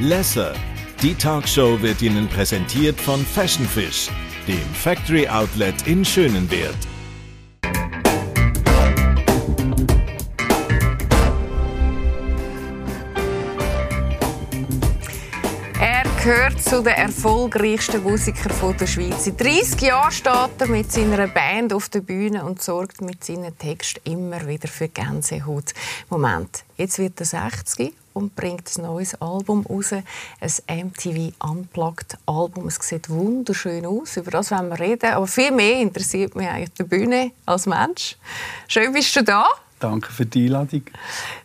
Lesser. Die Talkshow wird Ihnen präsentiert von Fashion Fish, dem Factory Outlet in Schönenwert. Er gehört zu den erfolgreichsten Musikern der Schweiz. Seit 30 Jahren steht er mit seiner Band auf der Bühne und sorgt mit seinen Texten immer wieder für Gänsehaut. Moment, jetzt wird er 60 und bringt ein neues Album raus, ein MTV Unplugged Album. Es sieht wunderschön aus, über das wollen wir reden. Aber viel mehr interessiert mich eigentlich die Bühne als Mensch. Schön bist du da. Danke für die Einladung.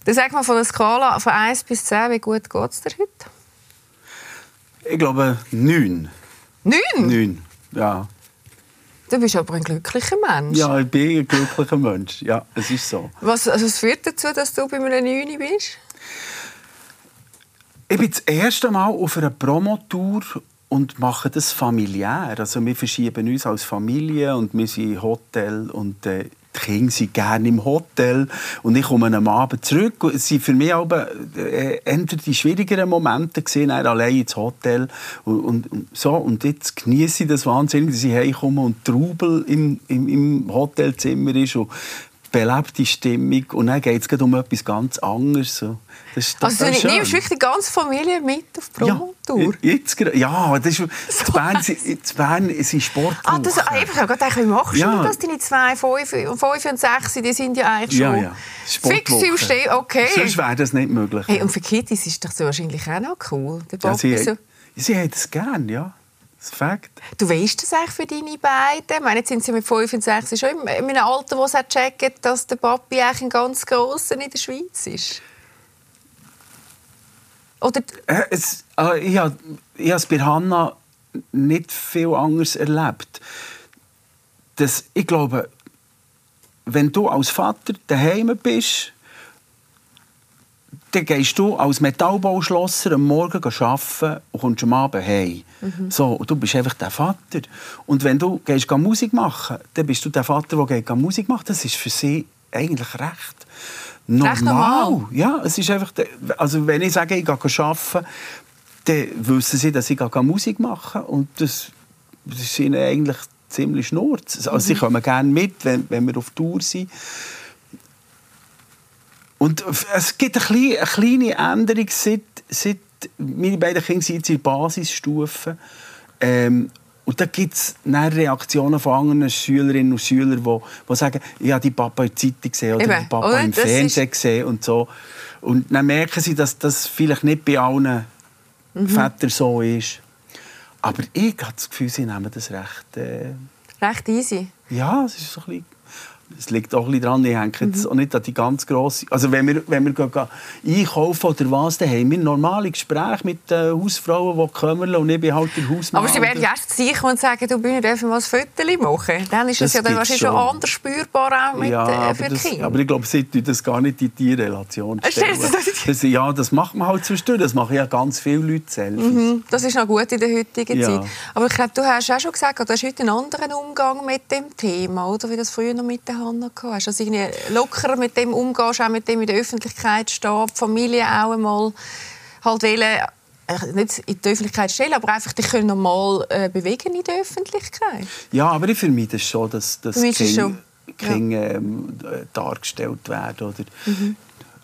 Dann sag mal von der Skala von 1 bis 10, wie gut geht es dir heute? Ich glaube, neun. Neun? Neun, ja. Du bist aber ein glücklicher Mensch. Ja, ich bin ein glücklicher Mensch. Ja, es ist so. Was, also was führt dazu, dass du bei einem Neun bist? Ich bin das erste Mal auf einer Promotour und mache das familiär. Also wir verschieben uns als Familie und wir sind im Hotel und äh, die Kinder sind gerne im Hotel und ich komme am Abend zurück. Es waren für mich aber äh, eher die schwierigeren Momente gesehen, allein ins Hotel und, und, und, so. Und jetzt genieße ich das wahnsinnig, dass ich heimkomme und Trubel im, im, im Hotelzimmer ist und belebte Stimmung und dann geht es um etwas ganz anderes. Das, das, also das du nimmst wirklich die ganze Familie mit auf die Promotour? Ja, jetzt, ja das ist, so Bern, Bern sind Sport. Ah, das, ich habe gedacht, wie machst du ja. das? Deine zwei, fünf, fünf und sechs, die sind ja eigentlich schon ja, ja. fix im Stehen. Okay. Sonst wäre das nicht möglich. Hey, und für Kittis ist das wahrscheinlich auch noch cool. Der ja, sie, so. sie hat es gerne, ja. Das Fakt. Du weißt das eigentlich für deine beiden? Ich meine, jetzt sind sie mit 5 und 6 schon in einem Alter, wo sie checken, dass der Papi eigentlich ein ganz grosser in der Schweiz ist. Oder? Äh, es, äh, ich habe es bei Hanna nicht viel anders erlebt. Das, ich glaube, wenn du als Vater daheim bist, dann gehst du als Metallbauschlosser am Morgen arbeiten und kommst am Abend heim. Mhm. So, und du bist einfach der Vater. Und wenn du gehst Musik machen dann bist du der Vater, der geht Musik machen Das ist für sie eigentlich recht normal. normal. Ja, es ist einfach, also wenn ich sage, ich gehe arbeiten, dann wissen sie, dass ich Musik mache und das, das ist ihnen eigentlich ziemlich schnurz. Also mhm. sie kommen gerne mit, wenn, wenn wir auf Tour sind. Und es gibt eine kleine, Änderung, seit, seit meine beiden Kinder sind in der Basisstufe. Ähm, und da gibt es Reaktionen von anderen Schülerinnen und Schülern, die, die sagen, ich habe die Papa in der Zeitung gesehen oder Eben. die Papa oder? im das Fernsehen gesehen und so. Und dann merken sie, dass das vielleicht nicht bei allen mhm. Vätern so ist. Aber ich habe das Gefühl, sie nehmen das recht... Äh, recht easy? Ja, es ist so ein bisschen es liegt auch ein dran, ich hänge jetzt mhm. auch nicht an die ganz grosse... Also wenn wir, wenn wir gehen, gehen einkaufen oder was, dann haben wir normale Gespräche mit den Hausfrauen, die kommen und ich bin halt der Hausmann. Aber sie werden erst sicher und sagen, du Bühne dürfen mal ein Foto machen. Dann ist es ja dann wahrscheinlich schon anders spürbar auch mit, ja, äh, für das, Kinder. Aber ich glaube, sie tun das gar nicht in die Relation stellen. Das, ja, das macht man halt zwischendurch. Das machen ja ganz viele Leute selbst. Mhm, das ist noch gut in der heutigen ja. Zeit. Aber ich glaube, du hast auch schon gesagt, du hast heute einen anderen Umgang mit dem Thema, oder? Wie das früher noch mit der Hanna gehabt hast. Also irgendwie lockerer mit dem umgehst, auch mit dem in der Öffentlichkeit stehen, die Familie auch einmal halt wollen, äh, nicht in die Öffentlichkeit stellen, aber einfach dich können normal äh, bewegen in der Öffentlichkeit. Ja, aber ich vermeide es schon, dass, dass Kinder, Kinder ähm, dargestellt werden. Oder mhm.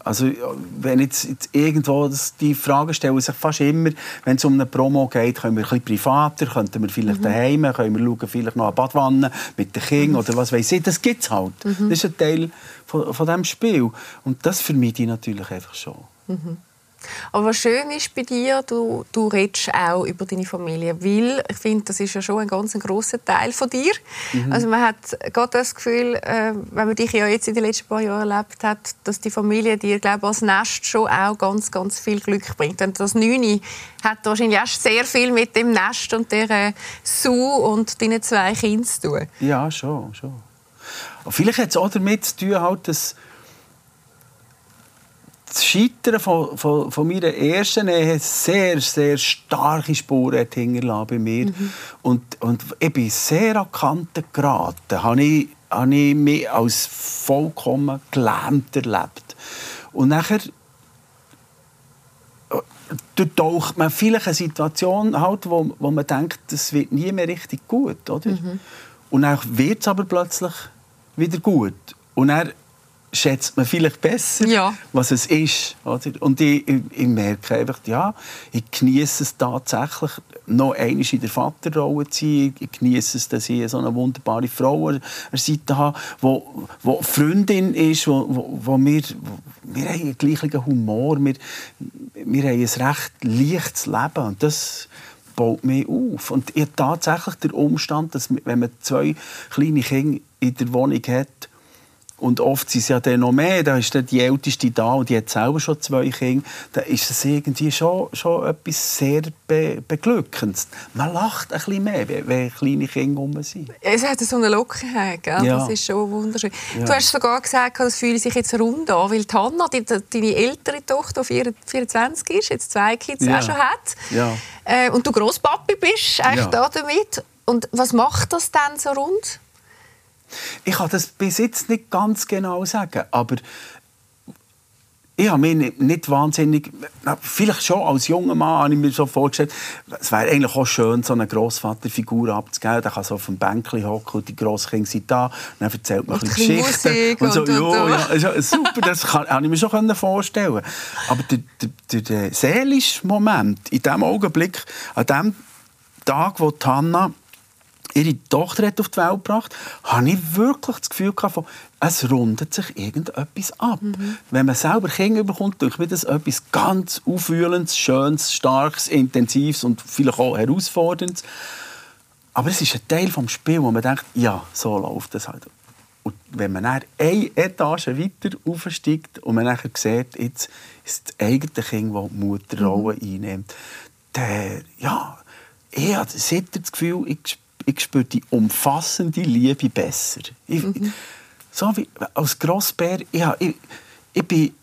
Also wenn jetzt, jetzt irgendwo das, die Frage stellen sich fast immer, wenn es um eine Promo geht, können wir ein bisschen privater, könnten wir vielleicht mhm. daheim, können wir schauen, vielleicht noch eine Badwanne mit den Kindern mhm. oder was weiß ich. Das gibt es halt. Mhm. Das ist ein Teil von, von diesem Spiel. Und das vermeide ich natürlich einfach schon. Mhm. Aber was schön ist bei dir, du, du redest auch über deine Familie, weil ich finde, das ist ja schon ein ganz grosser Teil von dir. Mhm. Also man hat gerade das Gefühl, äh, wenn man dich ja jetzt in den letzten paar Jahren erlebt hat, dass die Familie dir, glaube als Nest schon auch ganz, ganz viel Glück bringt. Und das Neune hat wahrscheinlich auch sehr viel mit dem Nest und der äh, Sue und deinen zwei Kindern zu tun. Ja, schon, schon. Vielleicht hat es auch damit zu tun, halt, dass das Scheitern von, von, von meiner ersten Ehe sehr, sehr starke Spuren hinterlassen bei mir. Mhm. Und, und ich bin sehr an Kanten geraten. Habe ich, habe ich mich als vollkommen gelähmt erlebt. Und nachher taucht man vielleicht eine Situation halt, wo, wo man denkt, das wird nie mehr richtig gut, oder? Mhm. Und dann wird es aber plötzlich wieder gut. Und dann schätzt man vielleicht besser, ja. was es ist. Oder? Und ich, ich, ich, merke einfach, ja, ich genieße es tatsächlich, noch einmal in der Vaterrolle zu sein. Ich genieße es, dass ich so eine wunderbare Frau an der Seite habe, die, Freundin ist, wo, wo, wo wir, wir haben einen gleichen Humor, wir, wir haben ein recht leichtes Leben und das baut mich auf. Und ich tatsächlich der Umstand, dass wenn man zwei kleine Kinder in der Wohnung hat, und oft sind es ja dann noch mehr. Da ist dann die Älteste da und die hat selber schon zwei Kinder. Da ist es irgendwie schon, schon etwas sehr be beglückendes. Man lacht ein bisschen mehr, wenn kleine Kinder rum sind. Es hat so eine Lockerheit, gell? Ja. das ist schon wunderschön. Ja. Du hast sogar gesagt, das fühle sich jetzt rund an, weil Hanna, die, deine ältere Tochter, die 24 ist, jetzt zwei Kids ja. auch schon hat, äh, und du Grosspapi bist, eigentlich da damit. Und was macht das dann so rund? Ich kann das bis jetzt nicht ganz genau sagen, aber ich habe mir nicht, wahnsinnig, vielleicht schon als junger Mann habe ich mir so vorgestellt, es wäre eigentlich auch schön, so eine Grossvaterfigur abzugeben. Der kann so auf dem Bänkchen hocken und die Grosskinder sind da. Und dann erzählt man ein bisschen Geschichten. Und so, und, und, ja, ja, super, das kann, habe ich mir schon vorstellen Aber der, der, der seelische Moment, in dem Augenblick, an dem Tag, wo Hanna ihre Tochter hat auf die Welt gebracht habe ich wirklich das Gefühl gehabt, es rundet sich irgendetwas ab. Mhm. Wenn man selber Kinder bekommt, denke ich, das etwas ganz Aufwühlendes, Schönes, Starkes, Intensives und vielleicht auch Herausforderndes. Aber es ist ein Teil des Spiels, wo man denkt, ja, so läuft das halt. Und wenn man dann eine Etage weiter aufsteigt und man dann sieht, jetzt ist das eigene Kind, das die Mutterrolle mhm. einnimmt, dann, ja, ich habe das Gefühl, ich ich spüre die umfassende Liebe besser. Ich, mhm. So wie als Grossbär, ich, ich, ich bin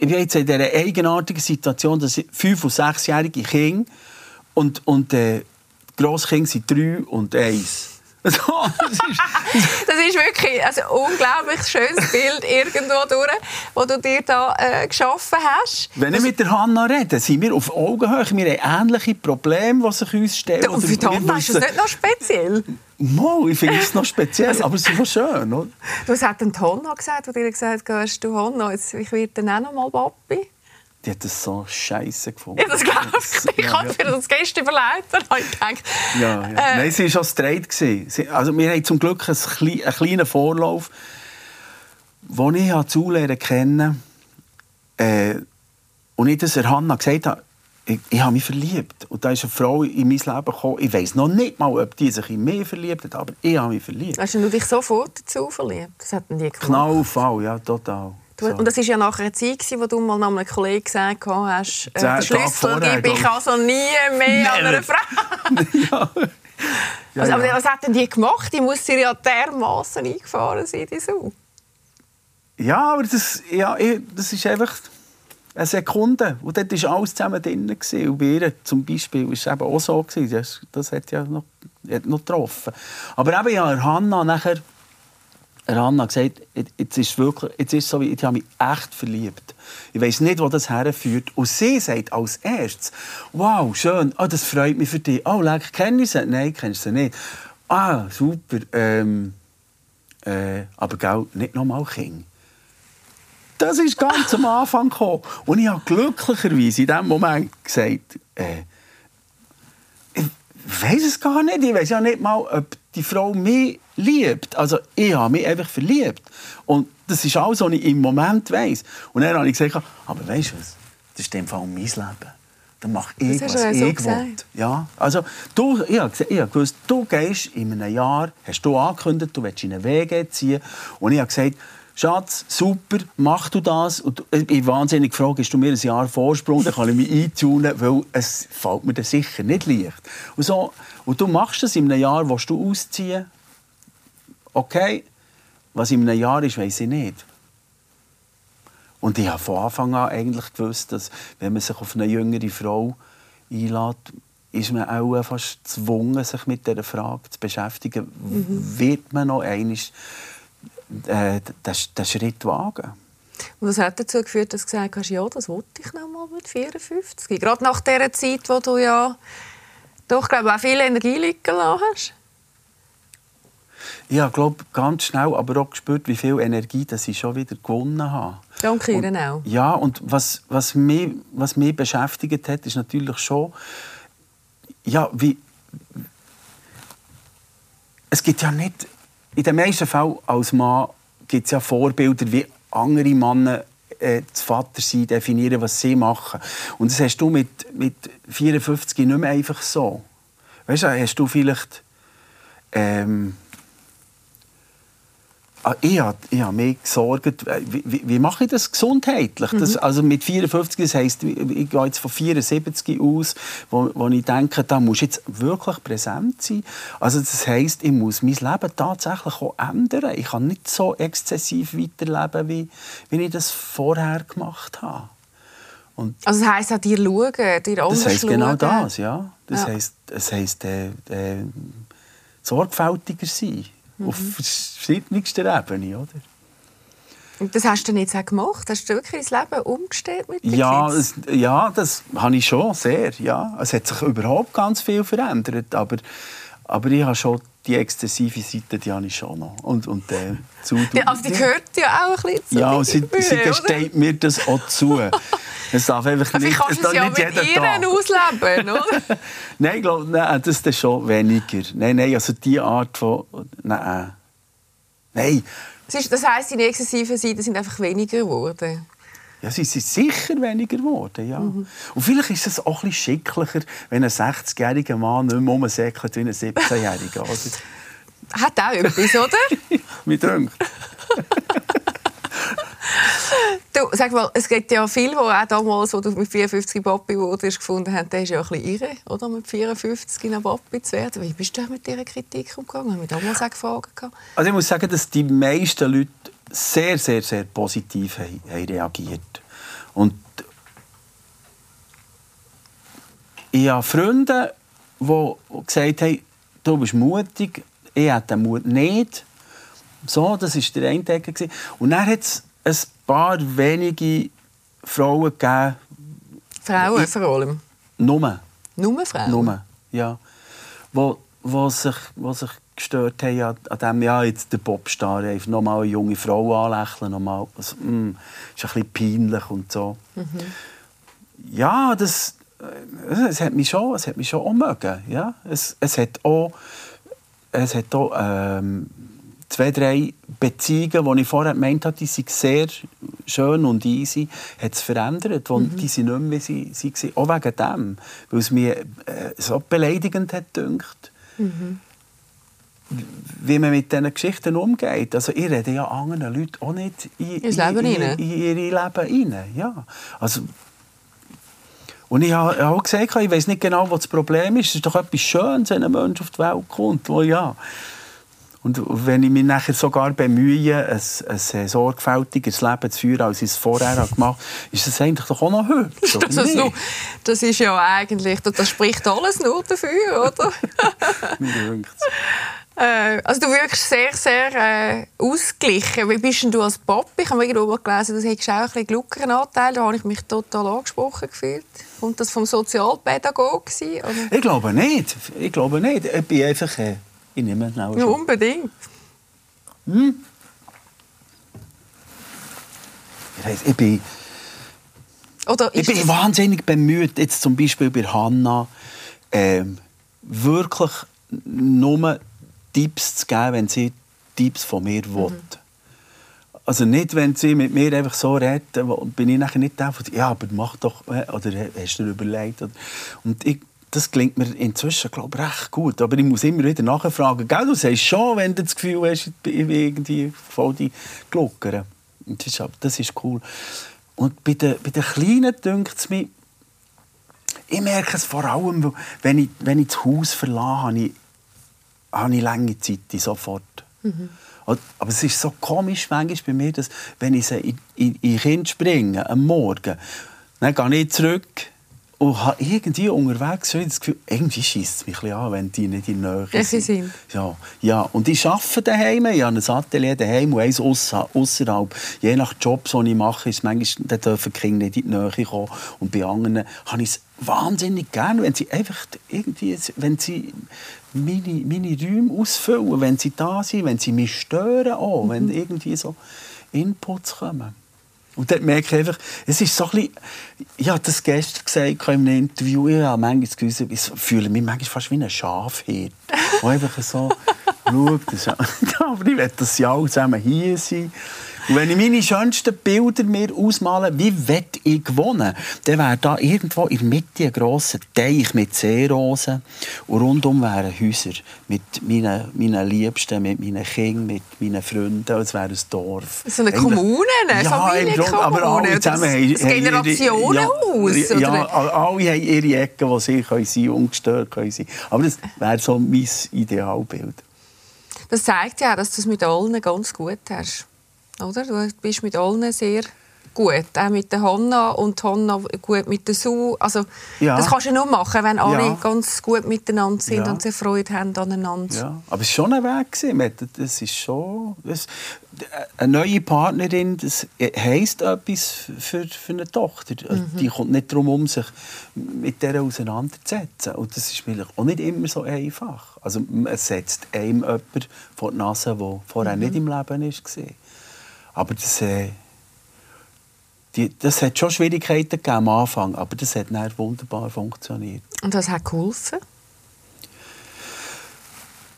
ich bin jetzt in dieser eigenartigen Situation, dass fünf- und sechsjährige Kinder und, und äh, Grosskinder sind drei und eins. das, ist, das ist wirklich ein unglaublich schönes Bild irgendwo durch, das du dir da äh, geschaffen hast. Wenn ich mit der Hanna rede, sind wir auf Augenhöhe. Wir haben ähnliche Probleme, die sich uns stellen. Und für die Hanna ist das nicht noch speziell? Mo, ich finde es noch speziell, also, aber es ist schön. Oder? Was hat denn Hanna gesagt, wo dir gesagt hast, du Hanna, jetzt, ich werde dann auch noch mal Papi? Die hat das so scheiße gefunden. Ja, das glaube ich. Ich ja, habe mir das gestern überlegt und habe gedacht... Ja, ja. Äh, Nein, sie war schon straight. Sie, also wir haben zum Glück einen, einen kleinen Vorlauf, wo ich zulernen kennen äh, und ich das der Hanna gesagt habe, ich, ich habe mich verliebt. Und da ist eine Frau in mein Leben gekommen. Ich weiß noch nicht mal, ob die sich in mich verliebt hat, aber ich habe mich verliebt. Hast du dich sofort dazu verliebt? Das hatten die gemacht. Knallfall, ja, total. Du. Und das war ja nachher eine Zeit, wo du mal einem Kollegen gesagt hast, äh, den Schlüssel gebe ich also nie mehr an eine Frau. ja. Ja, also, aber was hat denn die gemacht? Die muss sie ja dermaßen eingefahren sein, die Sau. Ja, aber das, ja, das ist einfach eine Sekunde. Und dort war alles zusammen drin. Und bei ihr zum Beispiel war es eben auch so. Das, das hat ja noch, hat noch getroffen. Aber eben, ja, Hanna nachher Ranna gesagt, jetzt ist wirklich, jetzt ist so, ich habe mich echt verliebt. Ich weiß nicht, wo das herführt. Und sie sagt als erstes, wow, schön, oh, das freut mich für dich. Oh, leck, kenne ich sie? Nein, kennst du sie nicht. Ah, super. Ähm, äh, aber gell, nicht nochmal Kind. Das ist ganz am Anfang gekommen. Und ich habe glücklicherweise in diesem Moment gesagt, äh, weiß es gar nicht. Ich weiß ja nicht mal, ob die Frau mich liebt. Also ich habe mich einfach verliebt. Und das ist alles, was ich im Moment weiß. Und dann habe ich gesagt, aber weißt du was, das ist in dem Fall mein Leben. Dann mache ich, was ich so will. Ja, also du, ich habe, ich habe gewusst, du gehst in einem Jahr, hast du angekündigt, du willst in einen Weg ziehen. Und ich habe gesagt, Schatz, super, mach du das. Und ich bin wahnsinnig gefragt, hast du mir ein Jahr Vorsprung, dann kann ich mich eintunen, weil es fällt mir dann sicher nicht leicht. Und, so, und du machst das in einem Jahr, willst du ausziehen, okay, was in einem Jahr ist, weiß ich nicht. Und ich habe von Anfang an eigentlich gewusst, dass wenn man sich auf eine jüngere Frau einlädt, ist man auch fast gezwungen, sich mit dieser Frage zu beschäftigen. Mhm. Wird man noch einmal äh, den, Schritt wagen? Und was hat dazu geführt, dass du gesagt hast, ja, das wollte ich noch mal mit 54? Gerade nach dieser Zeit, wo du ja doch, glaube auch viel Energie liegen lassen hast. Ich habe ganz schnell aber auch gespürt, wie viel Energie dass ich schon wieder gewonnen habe. Danke Ihnen auch. Ja, und was, was, mich, was mich beschäftigt hat, ist natürlich schon, ja, wie, es gibt ja nicht, in den meisten Fällen als Mann gibt es ja Vorbilder, wie andere Männer äh, das Vatersein definieren, was sie machen. Und das hast du mit, mit 54 nicht mehr einfach so. Weißt du, hast du vielleicht ähm, ich habe, ich habe mich gesorgt, wie, wie, mache ich das gesundheitlich? Das, mhm. also mit 54, das heisst, ich gehe jetzt von 74 aus, wo, wo ich denke, da muss jetzt wirklich präsent sein. Also das heisst, ich muss mein Leben tatsächlich auch ändern. Ich kann nicht so exzessiv weiterleben, wie, wie ich das vorher gemacht habe. Und also das heisst auch dir schauen, dir Das heisst genau das, ja. Das ja. heisst, das heisst äh, äh, sorgfältiger sein. Mhm. Auf verschiedensten Ebenen, oder? Und das hast du nicht so gemacht? Hast du wirklich das Leben umgestellt mit den ja, es, ja, das habe ich schon, sehr. Ja. Es hat sich überhaupt ganz viel verändert, aber, aber ich habe schon die exzessive Seite, die habe ich schon noch. Und, und, äh, zu, ja, also die gehört ja auch ein bisschen zu Ja, und sie, sie gesteht mir das auch zu. Es darf einfach nicht, kannst du es ja mit ihren ausleben, oder? nein, ich glaube, nein, das ist schon weniger. Nein, nein, also die Art von... Nein. Nein. Das heisst, die exzessiven Seiten sind einfach weniger geworden? Ja, sie sind sicher weniger geworden, ja. Mhm. Und vielleicht ist es auch ein bisschen schicklicher, wenn ein 60-jähriger Mann nicht mehr rumsäckelt wie ein 17-jähriger. Hat auch etwas, oder? Mir denkt. Du, sag mal, es gibt ja viele, die auch damals, wo du mit 54 Papi wurdest, gefunden haben, der ist ja ein bisschen irre, oder? Mit 54 ein Papi zu werden. Wie bist du mit dieser Kritik umgegangen? Haben wir damals auch gefragt? Also ich muss sagen, dass die meisten Leute sehr, sehr, sehr positiv haben, haben reagiert. Und ich habe Freunde, die gesagt haben, du bist mutig, ich hätte den Mut nicht. So, das war der eine. Und dann hat es ein paar wenige Frauen gegeben. Frauen vor allem? Nur. Nur Frauen? Nur, ja. Wo, wo, sich, wo sich gestört haben an, an dem, ja, jetzt der Popstar, einfach nochmal eine junge Frau anlächeln, nochmal, also, mm, ist ein bisschen peinlich und so. Mhm. Ja, das, äh, es hat mich schon, es hat mich schon auch mögen, ja. Es, es hat auch, es hat auch ähm, zwei, drei Beziehungen, die ich vorher gemeint habe, die sind sehr schön und easy, hat es verändert. Mhm. Die sind nicht mehr, wie sie, sie waren. Auch wegen dem. Weil es mir äh, so beleidigend hat gedacht. Mhm. Wie man mit diesen Geschichten umgeht. Also ich rede ja anderen Leuten auch nicht in, in, Leben in, in, in ihr Leben rein. Ja. Also, und ich habe auch gesagt, ich weiß nicht genau, was das Problem ist. Es ist doch etwas Schönes, wenn ein Mensch auf die Welt kommt. Wo, ja, und wenn ich mich nachher sogar bemühe, ein, ein sorgfältigeres Leben zu führen, als ich es vorher gemacht habe, ist das eigentlich doch auch noch hübsch, das, ist nur, das ist ja eigentlich, das spricht alles nur dafür, oder? Mir äh, also du wirkst sehr, sehr äh, ausgeglichen. Wie bist denn du als Papi? Ich habe irgendwo gelesen, du hättest auch ein bisschen Gluckeranteil. Da habe ich mich total angesprochen gefühlt. Kommt das vom Sozialpädagogen? Ich glaube nicht. Ich glaube nicht. Ich bin einfach... Äh ich nehme schnell ja, unbedingt. Hm? Ich, weiss, ich bin, ich bin wahnsinnig bemüht, jetzt zum Beispiel bei Hanna, ähm, wirklich nur Tipps zu geben, wenn sie Tipps von mir mhm. will. Also nicht, wenn sie mit mir einfach so reden, bin ich nachher nicht der, der ja, aber mach doch, oder hast du dir überlegt. Und ich das klingt mir inzwischen glaube ich, recht gut. Aber ich muss immer wieder nachfragen. Gell, du sagst schon, wenn du das Gefühl hast, ich bin irgendwie voll die ist, das ist cool. Und bei den, bei den Kleinen dünkt es mir, ich merke es vor allem, wenn ich, wenn ich das Haus verlasse, habe ich, habe ich lange Zeit sofort. Mhm. Aber es ist so komisch manchmal bei mir, dass wenn ich in, in, in Kind springe, am Morgen, dann gehe ich zurück und habe irgendwie unterwegs schon das Gefühl, irgendwie schießt es mich ein an, wenn die nicht in der Nähe sind. sind. Ja, ja, und ich arbeite daheim, ich habe ein Atelier daheim und eins außerhalb. Je nach Job, den ich mache, ist manchmal, dann dürfen die Kinder nicht in die Nähe kommen. Und bei anderen habe ich es wahnsinnig gerne, wenn sie einfach irgendwie, wenn sie meine, meine Räume ausfüllen, wenn sie da sind, wenn sie mich stören auch, mhm. wenn irgendwie so Inputs kommen. Und dort merke ich einfach, es ist so ein bisschen, ich habe das gestern gesagt in einem Interview, ich habe manchmal das ich fühle mich manchmal fast wie ein Schafhirt, der einfach so schaut, aber ich will, dass sie alle zusammen hier sind. Und wenn ich meine schönsten Bilder mir ausmale, wie will ich wohnen, dann wäre da irgendwo in der Mitte ein grosser Teich mit Seerosen und rundum wären Häuser mit meinen, meinen Liebsten, mit meinen Kindern, mit meinen Freunden. Es wäre ein Dorf. So eine Kommune, eine ja, Familienkommune. Aber alle zusammen haben, das Generationenhaus. Ja, ja, alle haben ihre Ecken, wo sie können sein, ungestört können sein. Aber das wäre so mein Idealbild. Das zeigt ja, dass du es mit allen ganz gut hast. Oder? Du bist mit allen sehr gut. Auch mit der Hanna und Hanna gut mit der Sue. Also, ja. Das kannst du nur machen, wenn alle ja. ganz gut miteinander sind ja. und sie Freude haben aneinander. Aber es war schon ein Weg. Das ist schon... Das, eine neue Partnerin, das heisst etwas für, für eine Tochter. Also, mhm. Die kommt nicht darum, um sich mit der auseinanderzusetzen. Und das ist vielleicht auch nicht immer so einfach. Also, es setzt einem jemand vor die Nase, der vorher mhm. nicht im Leben war. Aber das, äh, die, das hat schon Schwierigkeiten gegeben am Anfang, aber das hat dann wunderbar funktioniert. Und was hat geholfen?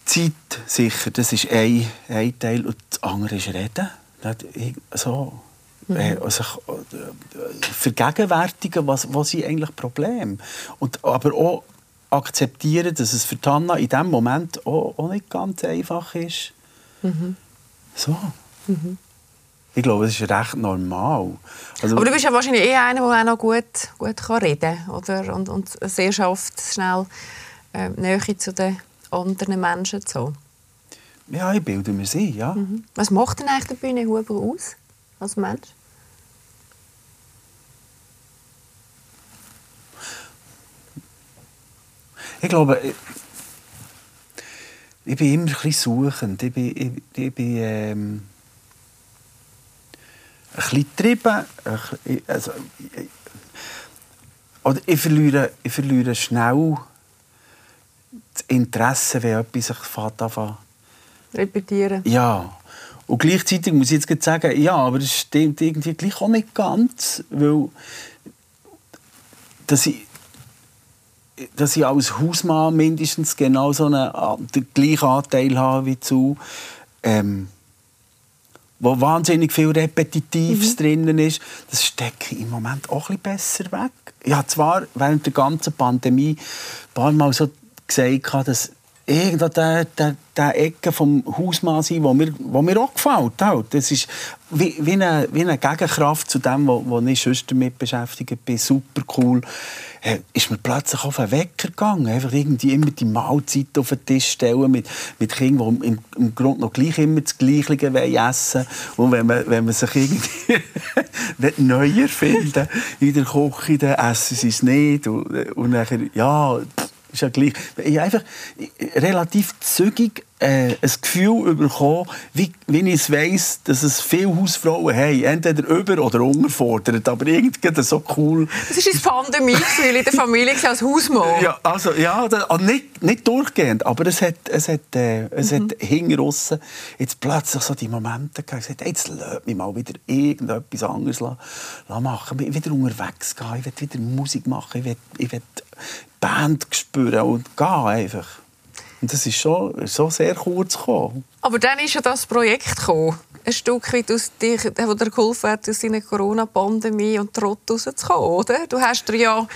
Zeit sicher, das ist ein, ein Teil. Und das andere ist Reden. So, mhm. äh, also, äh, vergegenwärtigen, was, was sind eigentlich Probleme. Und, aber auch akzeptieren, dass es für Tanna in diesem Moment auch, auch nicht ganz einfach ist. Mhm. So. Mhm. Ich glaube, das ist recht normal. Also, Aber du bist ja wahrscheinlich eh einer, der auch noch gut, gut kann reden kann oder? Und, und sehr schafft, schnell äh, Nähe zu den anderen Menschen zu Ja, ich bilde mir sie, ja. Mhm. Was macht denn eigentlich der Bühne Huber aus als Mensch? Ich glaube, ich, ich bin immer ein bisschen suchend. Ich bin, ich, ich bin ähm, bisschen getrieben. Also, oder ich verliere, ich verliere schnell das Interesse, wenn etwas sich anfängt. Repetieren. Ja. Und gleichzeitig muss ich jetzt sagen, ja, aber das stimmt irgendwie gleich auch nicht ganz, weil dass ich, dass ich als Hausmann mindestens genau so einen, den gleichen Anteil habe wie zu. Ähm, wo wahnsinnig viel Repetitives mhm. drin ist, das stecke ich im Moment auch ein besser weg. Ich habe zwar während der ganzen Pandemie ein paar Mal so gesagt, dass irgendwo der, der, der Ecke vom Hausmann sein, wo mir, wo mir auch gefällt. Halt. Das ist wie, wie, eine, wie eine Gegenkraft zu dem, wo, wo ich sonst damit beschäftigt bin. Super cool. Äh, ist mir plötzlich auf den Wecker gegangen. Einfach irgendwie immer die Mahlzeit auf den Tisch stellen mit, mit Kindern, die im, im Grunde noch gleich immer das Gleiche essen Und wenn man, wenn man sich irgendwie neu erfinden in der Küche, dann essen sie es nicht. Und, und dann, ja, ist ja gleich. Ich einfach relativ zügig äh, ein Gefühl bekommen, wie, wie ich es weiss, dass es viele Hausfrauen haben. Entweder über- oder unterfordert. Aber irgendwie so cool. Das ist das Pandemie in der Familie als Hausmann. Ja, also, ja das, also nicht, nicht durchgehend, aber es hat, es hat, äh, es mhm. hat hinten jetzt plötzlich so die Momente. Ich gesagt, jetzt lass mich mal wieder irgendetwas anderes machen. Ich will wieder unterwegs gehen, ich will wieder Musik machen, ich will, ich will Band spüren und gehen einfach. Und das ist schon, so sehr kurz gekommen. Aber dann ist ja das Projekt gekommen. Ein Stück weit aus dir, wo dir geholfen hat, aus deiner Corona-Pandemie und Trott rauszukommen, oder? Du hast dir ja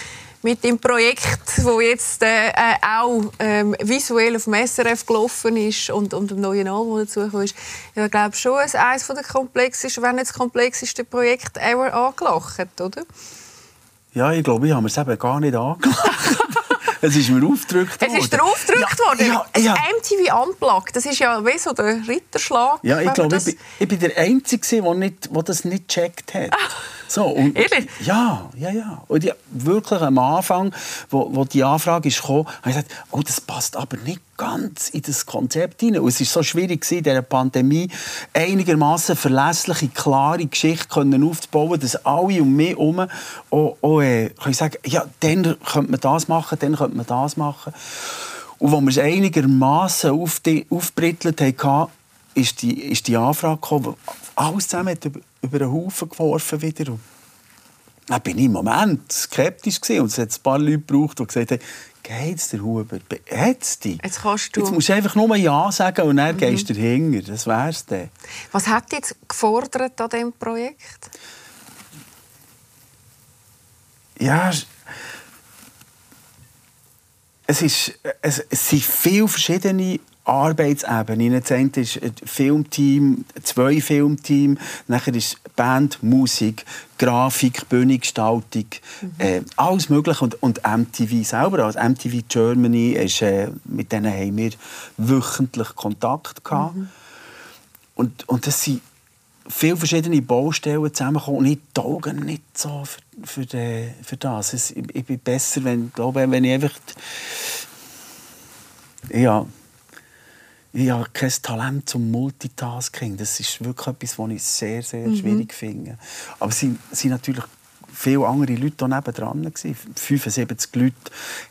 mit dem Projekt, das jetzt äh, auch ähm, visuell auf dem SRF gelaufen ist und, und dem neuen Album dazu ist, ja, glaube schon eines der komplexesten, wenn nicht das komplexeste Projekt ever angelacht, oder? Ja, ich glaube, ich habe es eben gar nicht angelacht. Es ist mir aufgedrückt worden. Es ist dir aufgedrückt ja, worden? Ja, ja. MTV Unplugged, das ist ja wie so der Ritterschlag. Ja, ich glaube, ich, ich bin der Einzige, der, nicht, der das nicht gecheckt hat. So, und, Ehrlich? Ja, ja, ja. Und ja, wirklich am Anfang, wo, wo die Anfrage ist gekommen, habe ich gesagt, oh, das passt aber nicht ganz in das Konzept hinein. Und es war so schwierig, in dieser Pandemie einigermaßen verlässliche, klare Geschichte können aufzubauen, dass alle um mich herum auch, auch, äh, können sagen, ja, dann könnte man das machen, dann könnte man das machen. Und als wir es einigermaßen auf aufbrittelt haben, ist die, ist die Anfrage gekommen, alles zusammen hat über, den Haufen geworfen wieder. Und dann bin ich im Moment skeptisch gewesen. und es hat ein paar Leute gebraucht, die gesagt haben, geht's der Huber? Hat's dich? Jetzt kannst du... Jetzt musst du einfach nur Ja sagen und dann mhm. gehst du dahinter. Das wär's dann. Was hat dich jetzt gefordert an diesem Projekt? Ja, es, ist, es, es sind viele verschiedene Arbeitsebenen. Das eine ist ein Filmteam, zwei Filmteam, nachher ist Band, Musik, Grafik, Bühnengestaltung, mhm. äh, alles Mögliche. Und, und MTV selber, also MTV Germany, ist, äh, mit denen haben wir wöchentlich Kontakt gehabt. Mhm. Und, und das sind viele verschiedene Baustellen zusammengekommen und ich die Augen nicht so für, für, die, für das. Es, ich, ich bin besser, wenn, glaube, wenn ich einfach... Ja, ich habe kein Talent zum Multitasking. Das ist wirklich etwas, was ich sehr, sehr mhm. schwierig finde. Aber es sind, natürlich viele andere Leute da nebendran. 75 Leute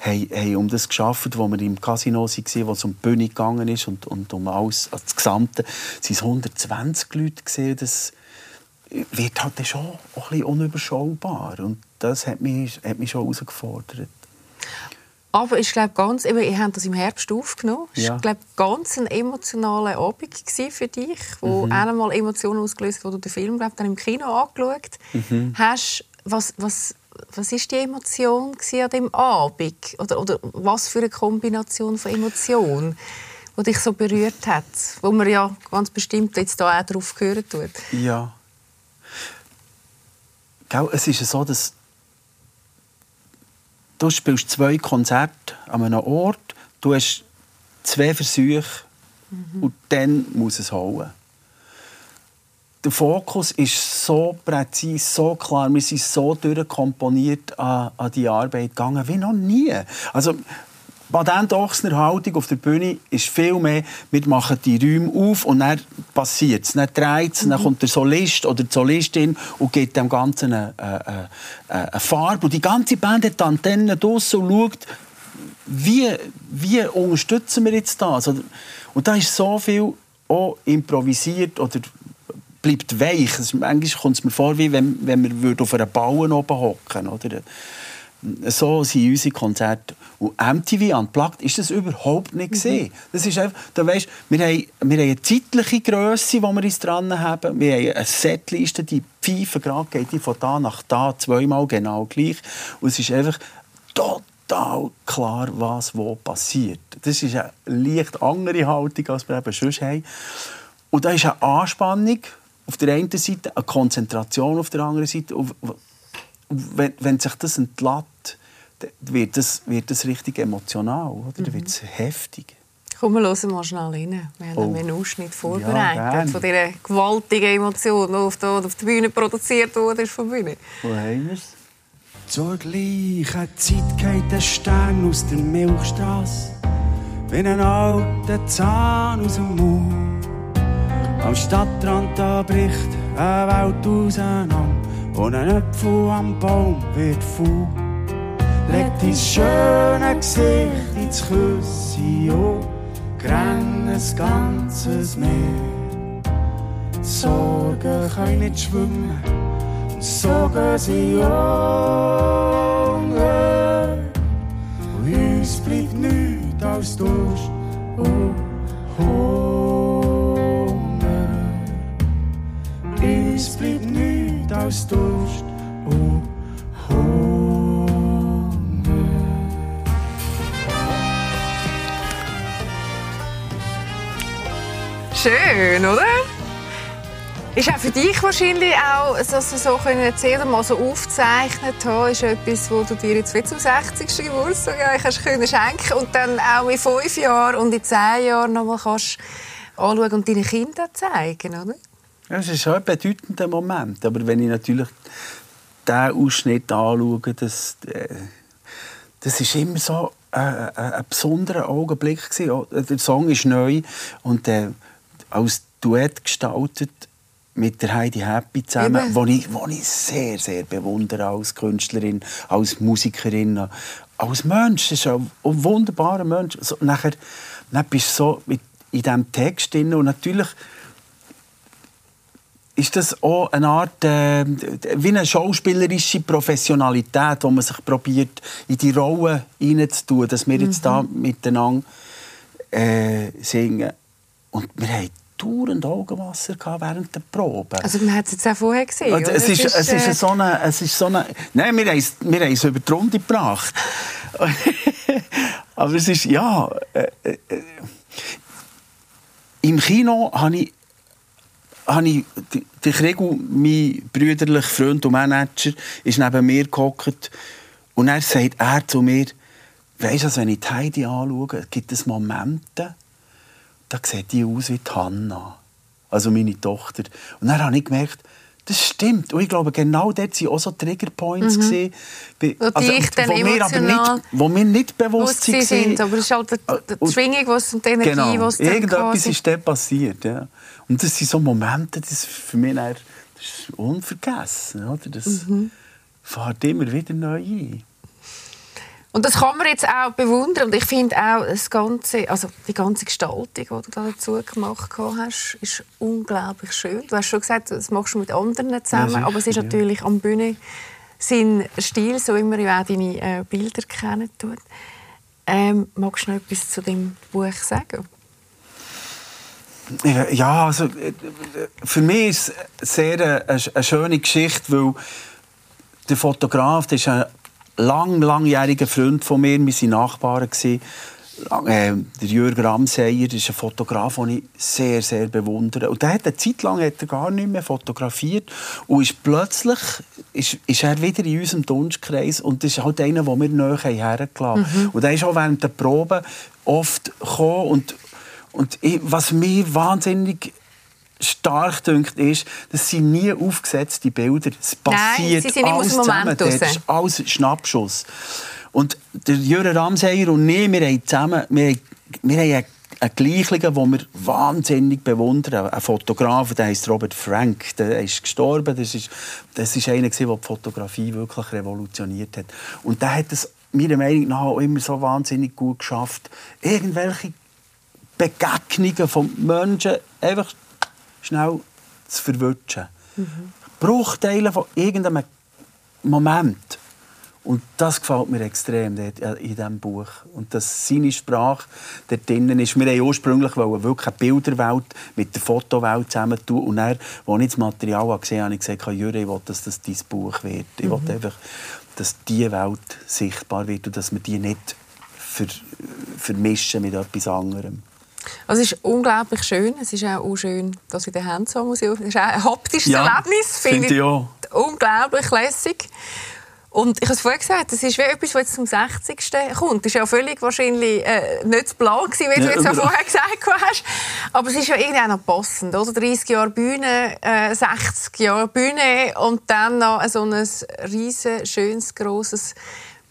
haben, haben um das geschafft, wo wir im Casino waren, wo es um die Bühne gegangen ist und, und um alles, also das Gesamte. Es waren 120 Leute. Gewesen. Das wird halt schon ein bisschen unüberschaubar. Und das hat mich, hat mich schon herausgefordert. Aber ich glaube ganz, eben, ihr habt das im Herbst aufgenommen. Es ja. war glaube ganz ein emotionaler Abend für dich, wo mhm. einmal Emotionen ausgelöst, wo du den Film glaub, dann im Kino angeschaut mhm. hast. Was, was, was ist die Emotion an dem Abend? Oder, oder was für eine Kombination von Emotionen, die dich so berührt hat, wo man ja ganz bestimmt jetzt da auch drauf hören tut? Ja. es ist so, dass du spielst zwei Konzerte an einem Ort, du hast zwei Versuche mhm. und dann muss es holen. Der Fokus ist so präzise, so klar, wir sind so durchkomponiert an, an die Arbeit gegangen wie noch nie. Also, Patent Ochsner Haltung auf der Bühne ist viel mehr, wir machen die Räume auf und dann passiert es. Dann dreht es, mhm. dann kommt der Solist oder die Solistin und gibt dem Ganzen eine, eine, eine, Farbe. Und die ganze Band hat die Antennen draussen und schaut, wie, wie unterstützen wir jetzt das? Und da ist so viel auch improvisiert oder bleibt weich. Manchmal kommt es mir vor, wie wenn, wenn wir auf einer Bauen oben hocken. Oder? So sind unsere Konzerte. Und MTV Unplugged ist das überhaupt nicht gesehen. Mhm. Das ist einfach, da weißt, wir, haben, wir haben eine zeitliche Größe, die wir uns dran haben. Wir haben eine Setliste, die Pfeife gerade geht die von da nach da zweimal genau gleich. Und es ist einfach total klar, was wo passiert. Das ist eine leicht andere Haltung, als wir eben sonst haben. Und da ist eine Anspannung auf der einen Seite, eine Konzentration auf der anderen Seite. Wenn, wenn sich das entlädt, wird das, wird das richtig emotional, oder? Mhm. Dann wird es heftig. Komm, wir hören mal schnell rein. Wir haben oh. einen Ausschnitt vorbereitet ja, von dieser gewaltigen Emotion, die auf der, auf der Bühne produziert wurde von Bühne. Wo haben wir es? Zur gleichen Zeit geht der Stern aus der Milchstraße, wie ein alter Zahn aus dem Mund. Am Stadtrand da bricht eine Welt auseinander und ein Apfel am Baum wird faul legt dein schöne Gesicht ins Küsse und grennt ein ganzes Meer. Sorgen können nicht schwimmen, sorgen sie Hunger. Und uns bleibt nichts als Durst und Hunger. Als Durst und Schön, oder? Ist auch für dich wahrscheinlich auch, dass du so erzählen mal so aufgezeichnet hast, ist etwas, wo du dir jetzt zum 60. Geburtstag hast können schenken und dann auch in fünf Jahren und in zehn Jahren noch mal kannst anschauen und deinen Kindern zeigen, oder? Das ist schon ein bedeutender Moment. Aber wenn ich natürlich diesen Ausschnitt anschaue, das, äh, das ist immer so äh, äh, ein besonderer Augenblick gewesen. Der Song ist neu und äh, als Duett gestaltet mit der Heidi Happy zusammen, wo ich, wo ich sehr, sehr bewundere als Künstlerin, als Musikerin, als Mensch. Das ist ein wunderbarer Mensch. So, nachher, dann bist du so in diesem Text drin und natürlich ist das auch eine Art äh, wie eine schauspielerische Professionalität, wo man sich probiert in die Rolle hineinzutun, dass wir jetzt mhm. da miteinander äh, singen und wir haben dauernd Augenwasser während der Probe. Also man hat es jetzt auch vorher gesehen, oder? Es ist, es ist, äh... so eine, es ist so eine... Nein, wir haben es, wir haben es über die Runde gebracht. Aber es ist, ja... Äh, äh, Im Kino habe ich habe ich, der Kriegel, mein brüderlicher Freund und Manager, ist neben mir gehockt und er sagt er zu mir, weisst du, wenn ich die Heidi anschaue, gibt es Momente, da sieht die aus wie die Hanna, also meine Tochter. Und dann habe ich gemerkt, das stimmt. Und ich glaube, genau dort waren auch so Triggerpoints. Mhm. Gewesen, also, wo, wir aber nicht, wo wir nicht bewusst waren. sind. Aber es ist halt die, die Schwingung und die Energie, genau. die Irgendetwas ist dort passiert. Ja. Und das sind so Momente, das für mich das ist unvergessen. Oder? Das mhm. fährt immer wieder neu ein. Und das kann man jetzt auch bewundern. Und ich finde auch, das ganze, also die ganze Gestaltung, die du dazu gemacht hast, ist unglaublich schön. Du hast schon gesagt, das machst du mit anderen zusammen, ja, aber es ist natürlich am Bühne sein Stil, so immer ja auch deine äh, Bilder kennen tut. Ähm, magst du noch etwas zu dem Buch sagen? Ja, also äh, für mich ist es sehr eine, eine schöne Geschichte, weil der Fotograf, der ist ein lang, langjähriger Freund von mir, wir waren Nachbarn. Äh, der Jürgen Ramseyer ist ein Fotograf, den ich sehr, sehr bewundere. Und der hat eine Zeit lang hat er gar nicht mehr fotografiert und ist plötzlich ist, ist er wieder in unserem Dunstkreis und das ist halt einer, den wir näher hergelassen haben. Mhm. Und er ist auch während der Probe oft gekommen und, und ich, was mich wahnsinnig stark dünkt, ist, das sind nie aufgesetzte Bilder. Es passiert Nein, alles zusammen. Das ist alles Schnappschuss. Und der Jürgen Ramseyer und ich, wir haben zusammen wir haben, wir haben einen Gleichling, den wir wahnsinnig bewundern. Ein Fotograf, der heißt Robert Frank. Der ist gestorben. Das ist, das ist einer, der die Fotografie wirklich revolutioniert hat. Und der hat es meiner Meinung nach auch immer so wahnsinnig gut geschafft, irgendwelche Begegnungen von Menschen einfach schnell zu verwutschen. Mhm. Bruchteile von irgendeinem Moment. Und das gefällt mir extrem in diesem Buch. Und dass seine Sprache dort drinnen ist. Wir wollten ursprünglich wirklich eine Bilderwelt mit der Fotowelt zusammen tun. Und dann, als ich das Material gesehen habe, habe ich gesagt, Jürgen, ich will, dass das dein Buch wird. Ich will mhm. einfach, dass diese Welt sichtbar wird und dass wir die nicht ver vermischen mit etwas anderem. Also es ist unglaublich schön. Es ist auch schön, dass in der Hansa Museum. Es ist auch ein haptisches ja, Erlebnis. Finde ich auch. Unglaublich lässig. Und ich habe es vorher gesagt, das ist wie etwas, was jetzt zum 60. kommt. Das war ja völlig wahrscheinlich äh, nicht zu plan, wie du ja, jetzt ja vorher gesagt hast. Aber es ist ja irgendwie auch noch passend. Oder? 30 Jahre Bühne, äh, 60 Jahre Bühne und dann noch so ein riesen, schönes, grosses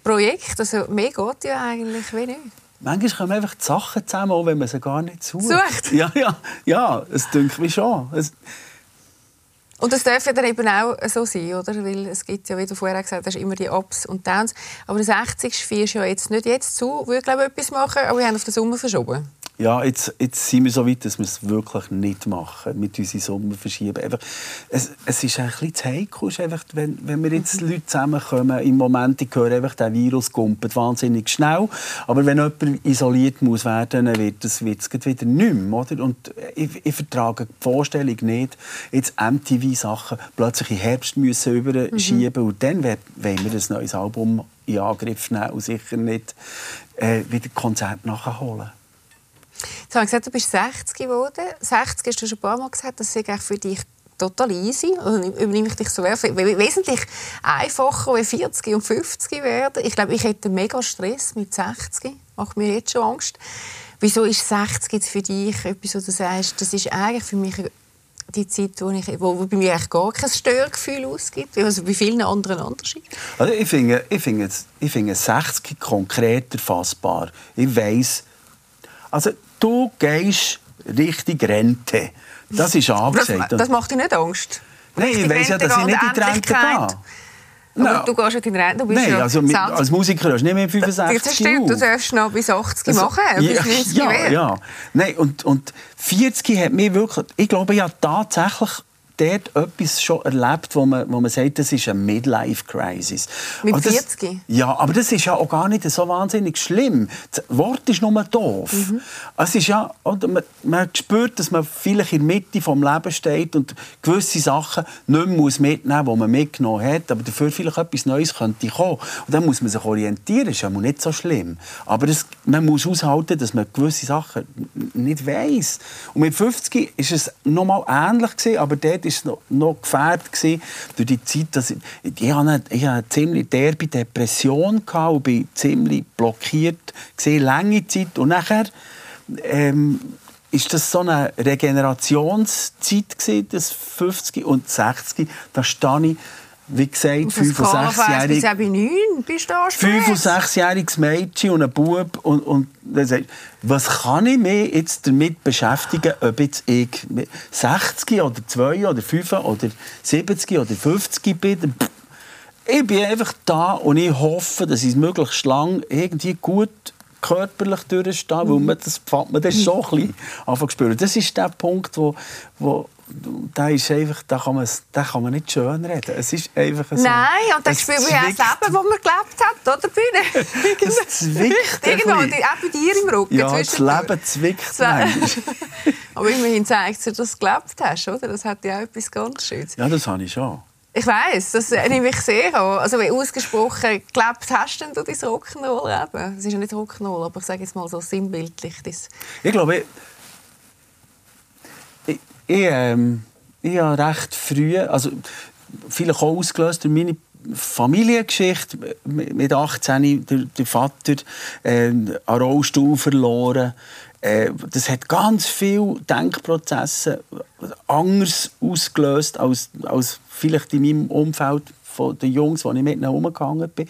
Projekt. Also mehr geht ja eigentlich wie nicht. Manchmal kommen einfach die Sachen zusammen, auch wenn man sie gar nicht sucht. Sucht? Ja, ja, ja, es denke mich schon. Es und das darf ja dann eben auch so sein, oder? Weil es gibt ja, wie du vorher gesagt hast, immer die Ups und Downs. Aber das 60. ist ja jetzt nicht jetzt zu, wir glaube etwas machen, aber wir haben auf den Sommer verschoben. Ja, jetzt, jetzt sind wir so weit, dass wir es wirklich nicht machen, mit unseren Sommer verschieben. Einfach, es, es ist ein bisschen zu heikel, einfach, wenn, wenn wir jetzt mhm. Leute zusammenkommen, im Moment, ich höre einfach, der Virus kumpelt wahnsinnig schnell, aber wenn jemand isoliert muss werden, dann wird es wieder nicht mehr, oder? Und ich, ich vertrage die Vorstellung nicht, jetzt MTV-Sachen plötzlich in Herbst müssen überschieben mhm. und dann wollen wir ein neues Album in Angriff nehmen und sicher nicht äh, wieder Konzert nachholen. Jetzt habe ich gesagt, du bist 60 geworden. 60 hast du schon ein paar Mal gesagt, das ist für dich total easy. Und übernehme ich dich so wesentlich einfacher als 40 und 50 werden. Ich glaube, ich hätte mega Stress mit 60. Macht mir jetzt schon Angst. Wieso ist 60 jetzt für dich etwas, wo du sagst, das ist eigentlich für mich die Zeit, wo, ich, wo bei mir eigentlich gar kein Störgefühl ausgibt, also bei vielen anderen Unterschieden? Also ich finde, ich finde, ich finde 60 konkret erfassbar. Ich weiss, also du gehst Richtung Rente. Das ist angesagt. Das, das macht dir nicht Angst? Nein, ich weiss ja, dass ich nicht in die Rente gehe. No. du gehst nicht in Rente, du bist Nein, ja also mit, als Musiker hast du nicht mehr 65 Das stimmt, du darfst noch bis 80 also, machen, bis 90 ja, ja, ja. Nein, und, und 40 hat mich wirklich, ich glaube ja tatsächlich dort etwas schon erlebt, wo man, wo man sagt, das ist eine Midlife-Crisis. Mit das, 40? Ja, aber das ist ja auch gar nicht so wahnsinnig schlimm. Das Wort ist nur doof. Mhm. Es ist ja, oder, man, man spürt, dass man vielleicht in der Mitte des Lebens steht und gewisse Sachen nicht mehr muss mitnehmen muss, die man mitgenommen hat, aber dafür vielleicht etwas Neues könnte kommen. Und dann muss man sich orientieren, das ist ja nicht so schlimm. Aber das, man muss aushalten, dass man gewisse Sachen nicht weiss. Und mit 50 war es noch mal ähnlich, gewesen, aber dort ist noch, noch gefährdet gewesen, durch die Zeit, dass ich, ich, hatte ich hatte eine ziemlich derbe Depression gehabt und bin ziemlich blockiert gewesen, lange Zeit. Und nachher ähm, ist das so eine Regenerationszeit gewesen, das 50 und 60, da stehe ich wie gesagt, 5- und 6-jähriges Mädchen und ein Bub und, und dann sagt, was kann ich mich jetzt damit beschäftigen, ob jetzt ich 60 oder 2 oder 5 oder 70 oder 50 bin. Ich bin einfach da und ich hoffe, dass ich es möglichst lang irgendwie gut körperlich durchstehe, mhm. weil man das, man das schon ein bisschen spüren. Das ist der Punkt, wo, wo, da ist einfach, da kann man, da kann man nicht schön reden. Es ist einfach so. Nein, und das wir auch das Leben, das man gelebt hat, oder Bühne? es zwickt Irgendwo, auch bei dir im Rücken. Ja, das Leben zwickt Aber immerhin zeigt es dir, dass du gelebt hast, oder? Das hat ja auch etwas ganz Schönes. Ja, das habe ich schon. Ich weiß, das nehme ich sehr an. Also wie ausgesprochen gelebt hast denn du dein Rock'n'Roll-Leben? Es ist ja nicht Rock'n'Roll, aber ich sage jetzt mal so sinnbildlich. Das ich glaube, ich, ähm, ich habe recht früh, also vielleicht auch ausgelöst durch meine Familiengeschichte mit 18 der, der Vater äh, einen Rollstuhl verloren. Äh, das hat ganz viele Denkprozesse anders ausgelöst als, als vielleicht in meinem Umfeld von den Jungs, die ich mit ihnen umgegangen bin.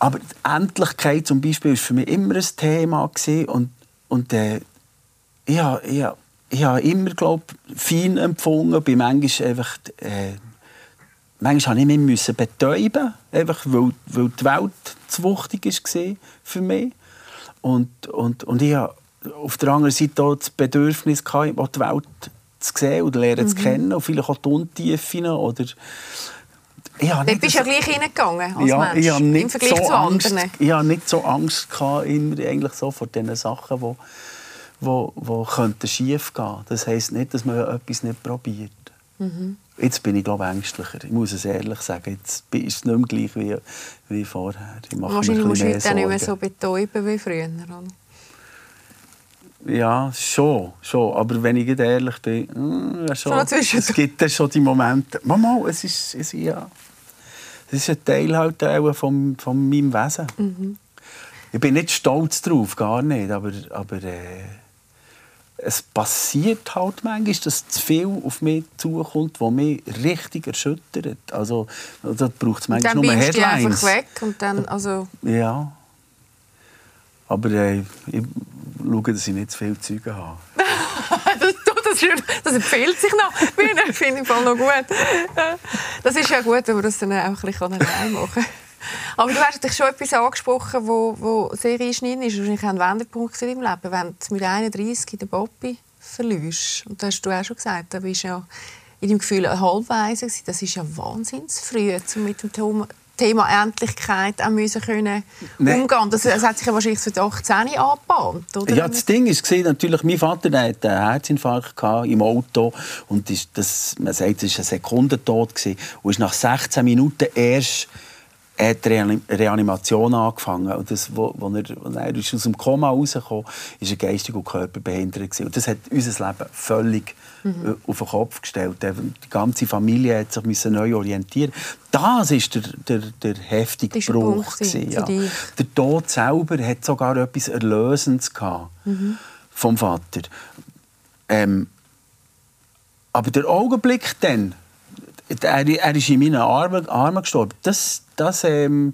Aber die Endlichkeit zum Beispiel war für mich immer ein Thema und, und äh, ich, ich, ich habe immer glaub, fein empfunden, bin manchmal einfach, äh, manchmal habe ich mich betäuben, einfach weil, weil die Welt zu wichtig war für mich. Und, und, und ich hatte auf der anderen Seite auch das Bedürfnis, die Welt zu sehen und lernen mhm. zu kennen und vielleicht auch die Untiefen oder ja, du bist ja gleich reingegangen als ja, Mensch, habe im Vergleich so zu anderen. Angst, ich habe nicht so Angst gehabt, immer eigentlich so vor diesen Sachen, die wo, wo könnte schief gehen. Das heisst nicht, dass man etwas nicht probiert. Mhm. Jetzt bin ich glaube ängstlicher. Ich muss es ehrlich sagen. Jetzt ist es nicht mehr gleich wie, wie vorher. Ich mache Wahrscheinlich musst du heute nicht mehr so betäuben wie früher. Ja, schon, schon. Aber wenn ich ehrlich bin, äh, schon, es gibt dann schon die Momente. Mama, es ist, es, ja, es ist ein Teil halt von, von meinem Wesen. Mhm. Ich bin nicht stolz darauf, gar nicht. Aber, aber äh, es passiert halt manchmal, dass zu viel auf mich zukommt, was mich richtig erschüttert. Also, da braucht es manchmal nur Headlines. Dann einfach weg und dann, also... Ja. Aber äh, ich schaue, dass ich nicht zu viele Züge habe. das, das, das empfiehlt sich noch. Finde ich noch gut. Das ist ja gut, wenn man das dann auch ein bisschen allein machen kann. Aber du hast natürlich schon etwas angesprochen, wo, wo sehr einschneidend ist. Wahrscheinlich ein Wendepunkt in deinem Leben, wenn du mit 31 den Bobby verlierst. Und das hast du auch schon gesagt, da bist ja in deinem Gefühl halbweise. Das ist ja wahnsinnig früh, um mit dem Thema Endlichkeit auch müssen können nee. umgehen. Das, das, hat sich ja wahrscheinlich für 18 angebahnt, oder? Ja, das Ding ist natürlich, mein Vater der hatte einen Herzinfarkt im Auto und das, man sagt, es war ein Sekundentod und ist nach 16 Minuten erst er hat die Reanimation angefangen. Und das, wo, wo er, wo er ist aus dem Koma rausgekommen ist, er geistig und körperbehindert. Und das hat unser Leben völlig mhm. auf den Kopf gestellt. Die ganze Familie hat sich neu orientieren Das war der, der, der heftige Bruch. Gewesen, ja. Der Tod selber hat sogar etwas Erlösendes gehabt mhm. vom Vater. Ähm, Aber der Augenblick dann, er, er ist in meinen Armen, Armen gestorben, das, das, ähm,